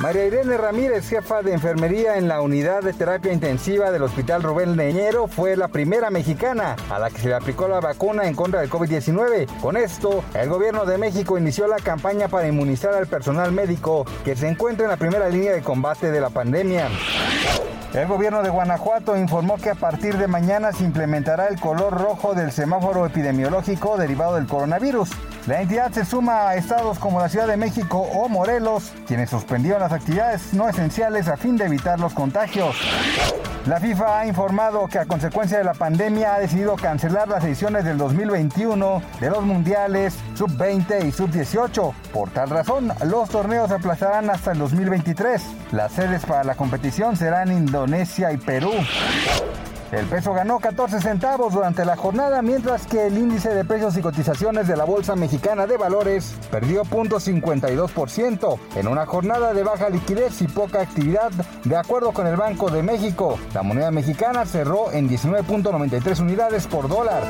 María Irene Ramírez, jefa de enfermería en la unidad de terapia intensiva del Hospital Rubén Leñero, fue la primera mexicana a la que se le aplicó la vacuna en contra del COVID-19. Con esto, el gobierno de México inició la campaña para inmunizar al personal médico que se encuentra en la primera línea de combate de la pandemia. El gobierno de Guanajuato informó que a partir de mañana se implementará el color rojo del semáforo epidemiológico derivado del coronavirus. La entidad se suma a estados como la Ciudad de México o Morelos, quienes suspendieron actividades no esenciales a fin de evitar los contagios. La FIFA ha informado que a consecuencia de la pandemia ha decidido cancelar las ediciones del 2021 de los mundiales sub-20 y sub-18. Por tal razón, los torneos se aplazarán hasta el 2023. Las sedes para la competición serán Indonesia y Perú. El peso ganó 14 centavos durante la jornada, mientras que el índice de precios y cotizaciones de la Bolsa Mexicana de Valores perdió 0.52% en una jornada de baja liquidez y poca actividad, de acuerdo con el Banco de México. La moneda mexicana cerró en 19.93 unidades por dólar.